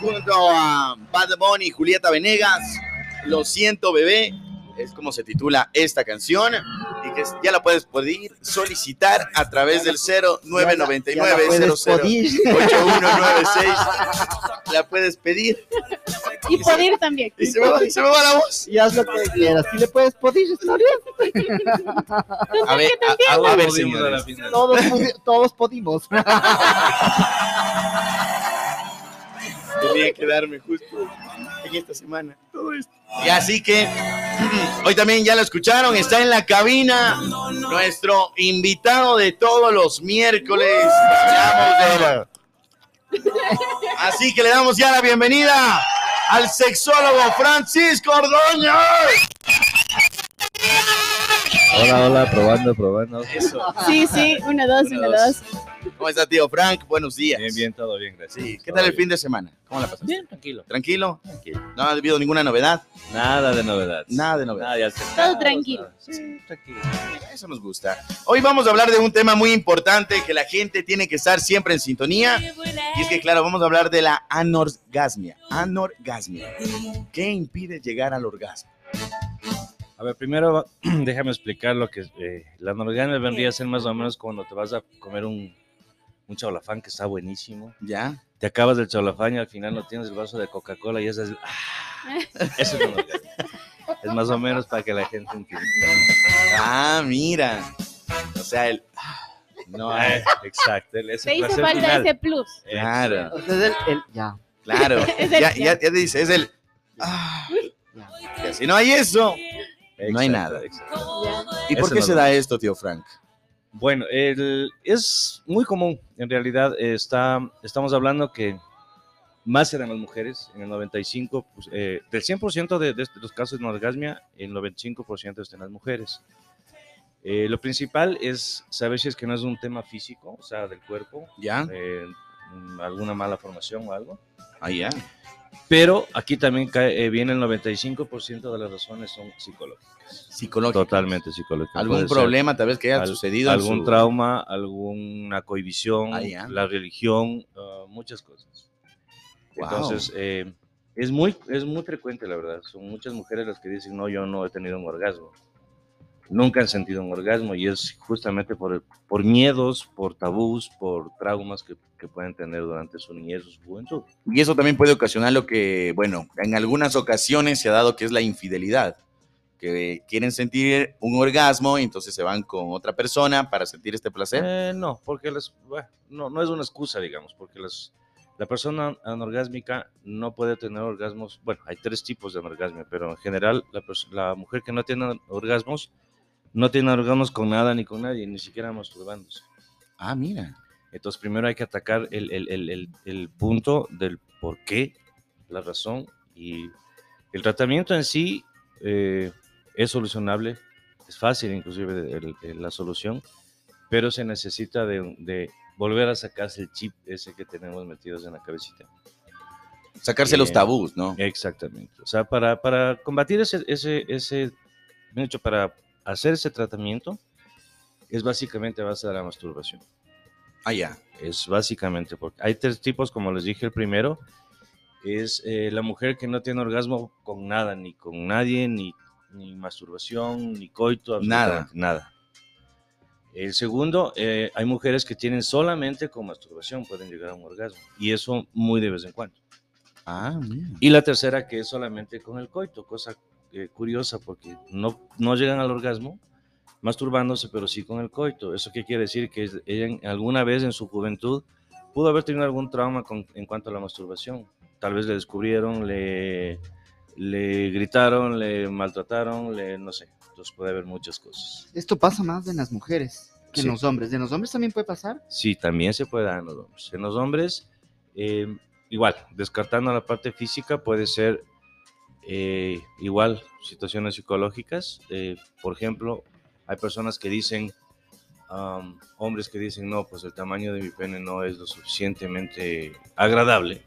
junto a Bad Bunny y Julieta Venegas. Lo siento, bebé. Es como se titula esta canción y que ya la puedes poder solicitar a través del 0999 8196. La puedes pedir. Y pedir también. Y se me, va, se me va la voz. Y haz lo que quieras. Si le puedes pedir, está bien. A ver, a, a- a ver, señores. Todos, todos podimos. Tenía que darme justo en esta semana todo esto. Y así que hoy también ya lo escucharon, está en la cabina nuestro invitado de todos los miércoles. Así que le damos ya la bienvenida al sexólogo Francisco Ordóñez. Hola, hola, probando, probando. Eso. Sí, sí, uno, dos, uno, dos. ¿Cómo está, tío Frank? Buenos días. Bien, bien, todo bien, gracias. Sí, ¿qué Todo tal el bien. fin de semana? ¿Cómo la pasaste? Bien, tranquilo. ¿Tranquilo? ¿No ha habido ninguna novedad? Nada de novedad. Nada de novedad. Nada, ya se- Todo tranquilo. nada. Sí, tranquilo. Eso nos gusta. Hoy vamos a hablar de un tema muy importante que la gente tiene que estar siempre en sintonía. Y es que, claro, vamos a hablar de la anorgasmia. Anorgasmia. ¿Qué impide llegar al orgasmo? A ver, primero déjame explicar lo que es. eh, la anorgasmia vendría a ser más o menos cuando te vas a comer un, un chaulafán que está buenísimo. ¿Ya? Te acabas del chaulafán y al final no tienes el vaso de Coca-Cola y es. ¡ah! Eso es. Es más o menos para que la gente entienda. Ah, mira. O sea, el... No, Eh, exacto. el- ese Te hizo falta final. ese plus. claro, O sea, es el, el- ya. claro. Es el- Ya, ya, ya dice, es el... ah. ya. Si no hay eso, No hay nada. exacto. ¿y por qué no se da esto, tío Frank? Bueno, el- es muy común. En realidad, está, estamos hablando que más eran las mujeres. En el 95, pues, eh, del 100% de, de los casos de anorgasmia, el 95% están las mujeres. Eh, lo principal es saber si es que no es un tema físico, o sea, del cuerpo, ¿Ya? eh, alguna mala formación o algo. Ah, ya. Pero aquí también cae, eh, viene el 95% de las razones son psicológicas. Psicológico. Totalmente psicológicas. ¿Algún problema tal vez que haya al- sucedido? algún su- trauma, alguna cohibición, Ah, la religión, ah, muchas cosas. Wow. Entonces, eh, es, muy, es muy frecuente, la verdad. Son muchas mujeres las que dicen, no, yo no he tenido un orgasmo. Nunca han sentido un orgasmo y es justamente por, por miedos, por tabús, por traumas que, que pueden tener durante su niñez o su juventud. Y eso también puede ocasionar lo que, bueno, en algunas ocasiones se ha dado que es la infidelidad, que quieren sentir un orgasmo y entonces se van con otra persona para sentir este placer. Eh, no, porque las, bueno, no, no es una excusa, digamos, porque las, la persona anorgásmica no puede tener orgasmos. Bueno, hay tres tipos de anorgasmia, pero en general la mujer que no tiene orgasmos no tiene orgasmos con nada ni con nadie, ni siquiera masturbándose. Ah, mira. Entonces, primero hay que atacar el, el- el- el- punto del por qué, la razón y el tratamiento en sí eh, es solucionable, es fácil inclusive la solución, pero se necesita de, de volver a sacarse el chip ese que tenemos metidos en la cabecita. Sacarse los Bien. tabús, ¿no? Exactamente. O sea, para, para combatir ese, ese, ese, de hecho, para hacer ese tratamiento, es básicamente a base de la masturbación. Ah, ya. Es básicamente porque hay tres tipos, como les dije, el primero es eh, la mujer que no tiene orgasmo con nada, ni con nadie, ni, ni masturbación, ni coito, Nada. nada. El segundo, eh, hay mujeres que tienen solamente con masturbación, pueden llegar a un orgasmo, y eso muy de vez en cuando. Ah, mira. Y la tercera que es solamente con el coito, cosa eh, curiosa porque no, no llegan al orgasmo masturbándose, pero sí con el coito. ¿Eso qué quiere decir? Que ella alguna vez en su juventud pudo haber tenido algún trauma con- en cuanto a la masturbación. Tal vez le descubrieron, le, le gritaron, le maltrataron, le, no sé. Entonces puede haber muchas cosas. Esto pasa más en las mujeres que Sí. en los hombres. ¿De los hombres también puede pasar? Sí, también se puede dar en los hombres. En los hombres, eh, igual, descartando la parte física, puede ser eh, igual situaciones psicológicas. Eh, por ejemplo, hay personas que dicen, hombres que dicen, no, pues el tamaño de mi pene no es lo suficientemente agradable.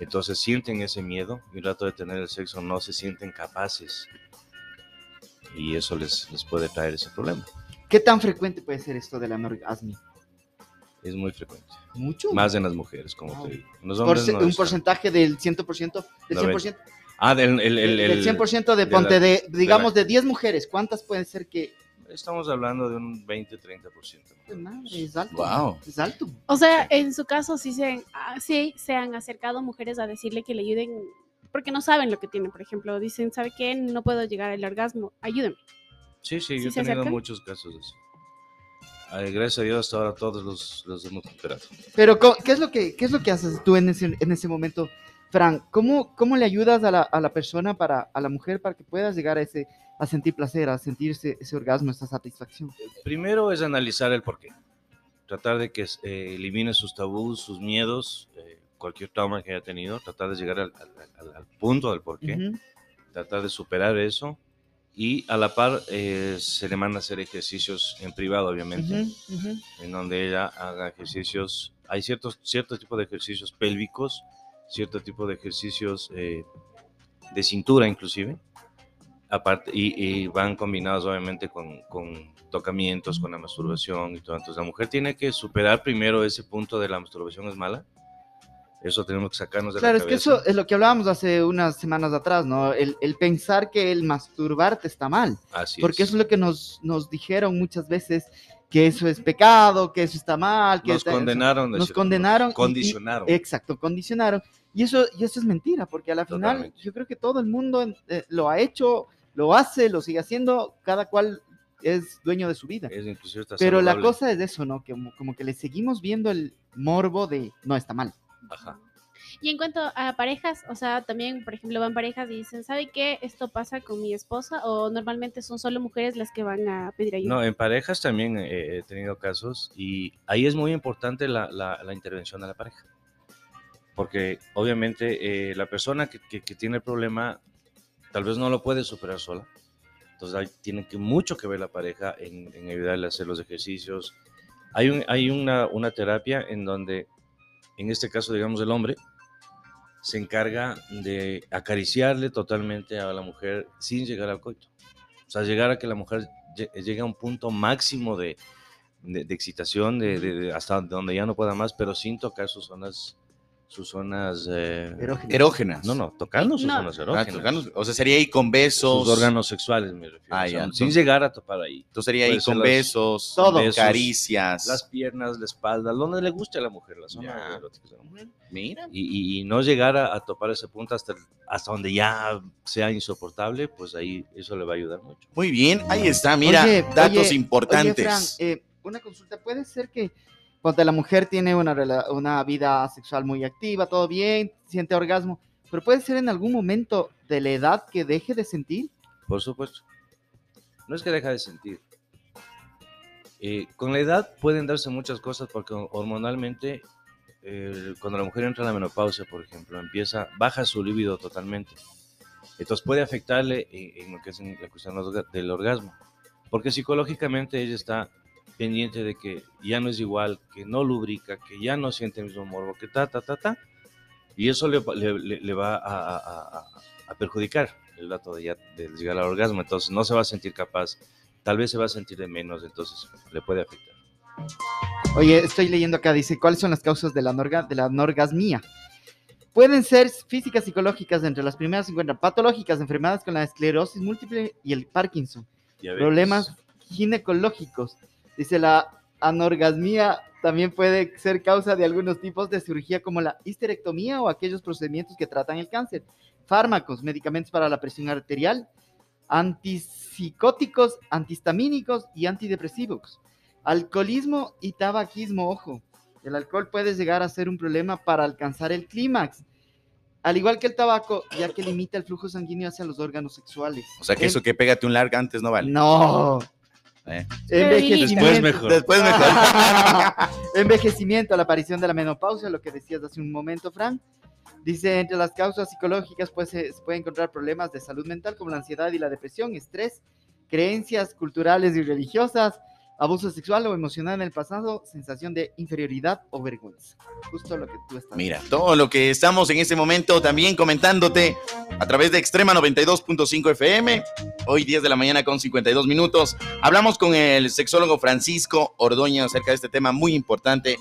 Entonces sienten ese miedo y el rato de tener el sexo no se sienten capaces. Y eso les, les puede traer ese problema. ¿Qué tan frecuente puede ser esto de la anorgasmia? Es muy frecuente. Mucho. Más en las mujeres, como Wow. te digo. En los Porce- hombres no un porcentaje del 100%, del Noventa. 100%, Ah, del el, el- el- 100% de, de ponte la- de, digamos, la- de 10 mujeres, ¿cuántas pueden ser que... Estamos hablando de un 20-30%. Pues, madre, es alto. Wow. Es alto. O sea, en su caso sí se, ah, sí se han acercado mujeres a decirle que le ayuden porque no saben lo que tienen. Por ejemplo, dicen, ¿sabe qué? No puedo llegar al orgasmo, ayúdenme. Sí, sí, ¿Sí yo he tenido acercan? muchos casos así. Ay, gracias a Dios, hasta ahora todos los, los hemos superado. Pero, co- ¿qué es lo que, qué es lo que haces tú en ese, en ese momento, Fran? ¿Cómo, cómo le ayudas a la, a la persona, para, a la mujer, para que puedas llegar a, ese, a sentir placer, a sentirse ese orgasmo, esa satisfacción? Primero es analizar el porqué. Tratar de que eh, elimine sus tabús, sus miedos, eh, cualquier trauma que haya tenido. Tratar de llegar al, al- al- punto del porqué. Ujú. Tratar de superar eso. Y a la par eh, se le manda a hacer ejercicios en privado, obviamente. Ujú, ujú. en donde ella haga ejercicios. Hay ciertos, cierto tipo de ejercicios pélvicos, cierto tipo de ejercicios eh, de cintura inclusive, aparte, y, y van combinados obviamente con, con tocamientos, con la masturbación y todo. Entonces la mujer tiene que superar primero ese punto de la masturbación es mala. Eso tenemos que sacarnos de Claro, la es que cabeza. eso es lo que hablábamos hace unas semanas atrás, ¿no? El, el pensar que el masturbarte está mal, Así porque es. eso es lo que nos, nos dijeron muchas veces, que eso es pecado, que eso está mal, que Nos está- condenaron. de nos condenaron y- Condicionaron. Exacto, condicionaron. Y eso, y eso es mentira, porque a la final Totalmente. yo creo que todo el mundo eh, lo ha hecho, lo hace, lo sigue haciendo, cada cual es dueño de su vida. Es inclusive hasta Pero la cosa es eso, ¿no? Que como, como que le seguimos viendo el morbo de no está mal. Ajá. Y en cuanto a parejas, o sea, también, por ejemplo, van parejas y dicen, ¿sabe qué? Esto pasa con mi esposa o normalmente son solo mujeres las que van a pedir ayuda. No, en parejas también eh, he tenido casos y ahí es muy importante la, la- la intervención de la pareja. Porque obviamente eh, la persona que, que- que tiene el problema tal vez no lo puede superar sola. Entonces ahí tiene que mucho que ver la pareja en, en ayudarle a hacer los ejercicios. Hay, un- hay una, una terapia en donde, en este caso, digamos, el hombre se encarga de acariciarle totalmente a la mujer sin llegar al coito. O sea, llegar a que la mujer lle- llegue a un punto máximo de, de- de excitación, de- de hasta donde ya no pueda más, pero sin tocar sus zonas, sus zonas... eh. Erógenas. no, no, tocando sus No. zonas Ah, erógenas. tocando- o sea, sería ahí con besos. sus órganos sexuales, me refiero. Ah, o sea, ya, sin llegar a topar ahí. Entonces sería ahí Puede con los- besos, Todo. Besos, caricias. Las piernas, la espalda, donde le guste a la mujer, la zona erótica de la mujer. Mira. Y, y- y no llegar a, a topar ese punto hasta, hasta donde ya sea insoportable, pues ahí eso le va a ayudar mucho. Muy bien, ahí está, mira, Oye, datos oye, importantes. Oye, Fran, eh, una consulta, puede ser que cuando la mujer tiene una, una vida sexual muy activa, todo bien, siente orgasmo, pero puede ser en algún momento de la edad que deje de sentir. Por supuesto. No es que deja de sentir. Eh, con la edad pueden darse muchas cosas porque hormonalmente, eh, cuando la mujer entra en la menopausia, por ejemplo, empieza, baja su libido totalmente. Entonces puede afectarle en, lo que es la cuestión del orgasmo. Porque psicológicamente ella está pendiente de que ya no es igual, que no lubrica, que ya no siente el mismo morbo, que ta, ta, ta, ta. Y eso le, va- le- le- va a, perjudicar el dato de, ya, de llegar al orgasmo. Entonces no se va a sentir capaz, tal vez se va a sentir de menos, entonces le puede afectar. Oye, estoy leyendo acá, dice, ¿cuáles son las causas de la, anorga- de la anorgasmia? Pueden ser físicas, psicológicas, entre las primeras se encuentran patológicas, enfermedades con la esclerosis múltiple y el Parkinson. Diabetes. problemas ginecológicos. Dice la anorgasmia también puede ser causa de algunos tipos de cirugía como la histerectomía o aquellos procedimientos que tratan el cáncer. Fármacos, medicamentos para la presión arterial, antipsicóticos, antihistamínicos y antidepresivos. Alcoholismo y tabaquismo, ojo. El alcohol puede llegar a ser un problema para alcanzar el clímax. Al igual que el tabaco, ya que limita el flujo sanguíneo hacia los órganos sexuales. O sea que eso que pégate un largo antes no vale. no. Eh. Envejecimiento. Después mejor. Después mejor. Envejecimiento, la aparición de la menopausia, lo que decías hace un momento, Fran. Dice, entre las causas psicológicas pues, se, se puede encontrar problemas de salud mental como la ansiedad y la depresión, estrés, creencias culturales y religiosas, abuso sexual o emocional en el pasado, sensación de inferioridad o vergüenza. Justo lo que tú estás Mira, todo lo que estamos en este momento también comentándote a través de Extrema 92.5 FM, hoy 10 de la mañana con 52 minutos. Hablamos con el sexólogo Francisco Ordoña acerca de este tema muy importante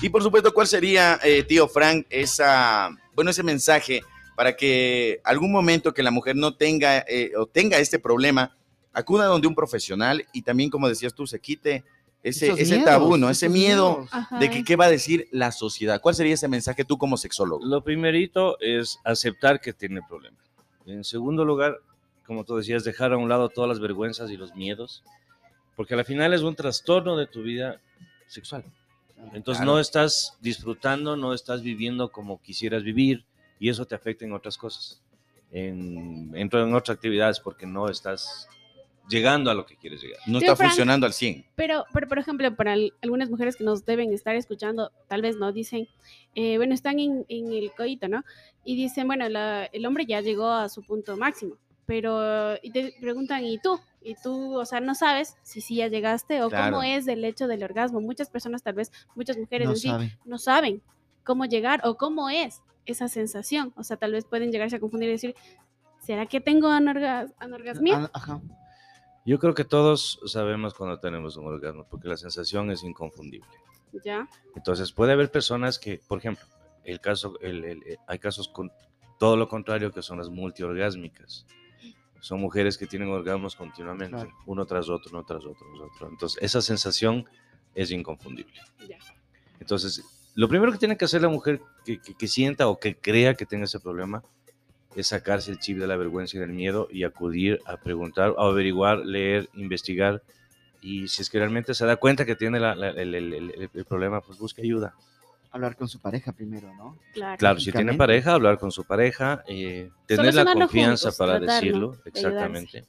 Y por supuesto, ¿cuál sería, eh, tío Frank, esa, bueno, ese mensaje para que algún momento que la mujer no tenga eh, o tenga este problema, acuda donde un profesional y también, como decías tú, se quite ese, ese miedos, tabú, ¿no? Ese miedo. Ajá. de que qué va a decir la sociedad. ¿Cuál sería ese mensaje tú como sexólogo? Lo primerito es aceptar que tiene problemas. En segundo lugar, como tú decías, dejar a un lado todas las vergüenzas y los miedos, porque al final es un trastorno de tu vida sexual. Entonces Claro. no estás disfrutando, no estás viviendo como quisieras vivir y eso te afecta en otras cosas, en, en, en otras actividades, porque no estás llegando a lo que quieres llegar. No está Frank, funcionando al 100. Pero, pero, por ejemplo, para al- algunas mujeres que nos deben estar escuchando, tal vez no, dicen, eh, bueno, están en, en el coito, ¿no? Y dicen, bueno, la- el hombre ya llegó a su punto máximo, pero, y te preguntan, ¿y tú? Y tú, o sea, no sabes si sí ya llegaste o Claro. cómo es el hecho del orgasmo. Muchas personas, tal vez, muchas mujeres No en sí, saben. no saben cómo llegar o cómo es esa sensación. O sea, tal vez pueden llegarse a confundir y decir, ¿será que tengo anorga- anorgasmia? Ajá. Yo creo que todos sabemos cuando tenemos un orgasmo, porque la sensación es inconfundible. Ya. Entonces puede haber personas que, por ejemplo, el caso, el- el- eh, hay casos con todo lo contrario que son las multiorgásmicas. Son mujeres que tienen orgasmos continuamente, Claro. uno tras otro, uno tras otro, uno tras otro. Entonces esa sensación es inconfundible. Ya. Entonces, lo primero que tiene que hacer la mujer que, que- que sienta o que crea que tenga ese problema es sacarse el chip de la vergüenza y del miedo y acudir a preguntar, a averiguar, leer, investigar. Y si es que realmente se da cuenta que tiene la- la- el, el- el- el problema, pues busque ayuda. Hablar con su pareja primero, ¿no? Claro. Claro, si tiene pareja, hablar con su pareja, eh, tener la confianza juntos, para decirlo, de ayudarse. exactamente.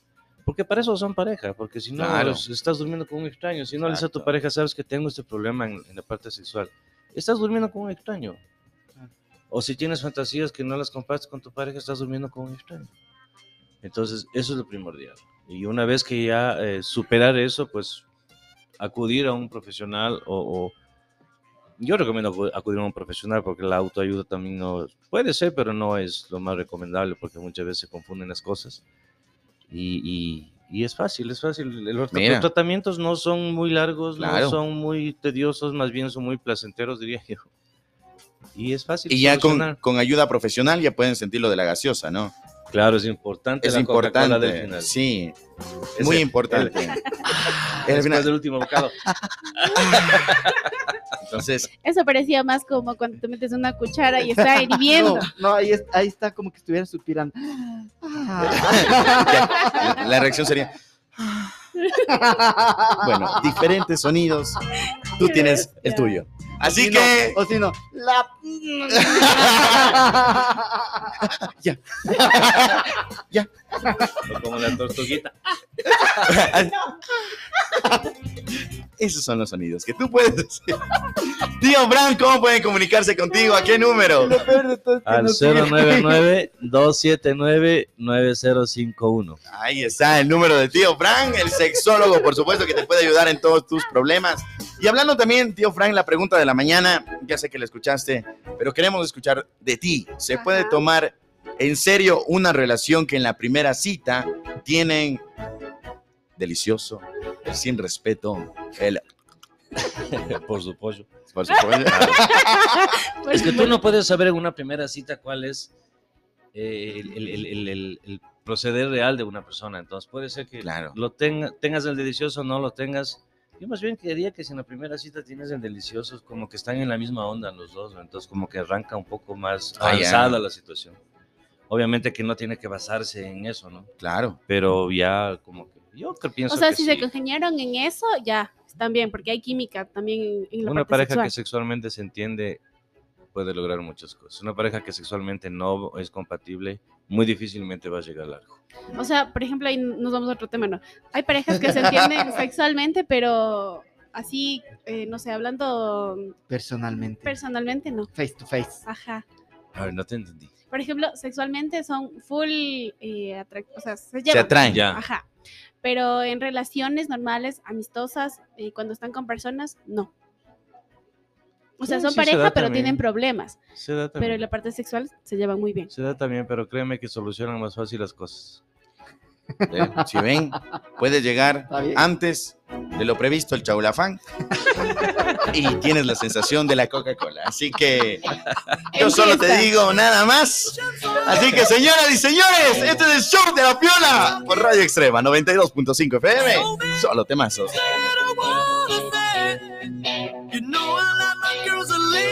Porque para eso son pareja, porque si no Claro. estás durmiendo con un extraño, si no le dices a tu pareja, sabes que tengo este problema en, en la parte sexual, estás durmiendo con un extraño. O si tienes fantasías que no las compartes con tu pareja, estás durmiendo con un extraño. Entonces, eso es lo primordial. Y una vez que ya eh, superar eso, pues acudir a un profesional o, o- yo recomiendo acu- acudir a un profesional porque la autoayuda también no puede ser, pero no es lo más recomendable porque muchas veces se confunden las cosas. Y, y- y es fácil, es fácil. Los, Mira. tratamientos no son muy largos, Claro. no son muy tediosos, más bien son muy placenteros, diría yo. Y es fácil. Y ya con, con ayuda profesional ya pueden sentir lo de la gaseosa, ¿no? Claro, es importante. Es la Coca-Cola del importante. final. Sí, Es muy el- importante. el- El final. del último bocado. Entonces, Eso parecía más como cuando te metes una cuchara y está hirviendo. No, no, ahí, es- ahí está como que estuviera suspirando. la reacción sería, bueno, diferentes sonidos. Tú tienes el tuyo. Así Si no, que, o si no, la. O como la tortuguita. esos son los sonidos que tú puedes decir. Tío Bran, ¿cómo pueden comunicarse contigo? ¿A qué número? Al no tiene- 099-279-9051. Ahí está el número de tío Frank, el sexólogo, por supuesto, que te puede ayudar en todos tus problemas. Y hablando también, tío Frank, la pregunta de la mañana, ya sé que la escuchaste, pero queremos escuchar de ti. ¿Se puede tomar en serio una relación que en la primera cita tienen delicioso, el sin respeto, el... Por supuesto. por supuesto, Pues, Es que tú no puedes saber en una primera cita cuál es eh, el, el- el- el- el- el proceder real de una persona. Entonces puede ser que Claro. lo tenga, tengas el delicioso o no lo tengas. Yo más bien quería que si en la primera cita tienes el delicioso, es como que están en la misma onda los dos, ¿no? entonces como que arranca un poco más Ah, ya. avanzada la situación. Obviamente que no tiene que basarse en eso, ¿no? claro. Pero ya como que yo que pienso o sea, que si sí. se congeniaron en eso, ya, están bien, porque hay química también en, en la Una parte pareja sexual. que sexualmente se entiende puede lograr muchas cosas. Una pareja que sexualmente no es compatible muy difícilmente va a llegar largo. O sea, por ejemplo, ahí nos vamos a otro tema, ¿no? Hay parejas que se entienden sexualmente, pero así, eh, no sé, hablando Personalmente. personalmente, no. face to face. Ajá. A ver, no te entendí. Por ejemplo, sexualmente son full eh, o sea, se Se llevan. atraen. Ya. Ajá. Pero en relaciones normales, amistosas, eh, cuando están con personas, no. O sea, Sí, son sí se pareja, da pero también. tienen problemas. Se da Pero en la parte sexual se llevan muy bien. Se da también, pero créeme que solucionan más fácil las cosas. Eh, Si ven, puede llegar antes de lo previsto el chaulafán y tienes la sensación de la Coca-Cola. Así que yo solo te digo nada más. Así que señoras y señores, este es el show de la piola por Radio Extrema 92.5 FM. Solo temazos. You know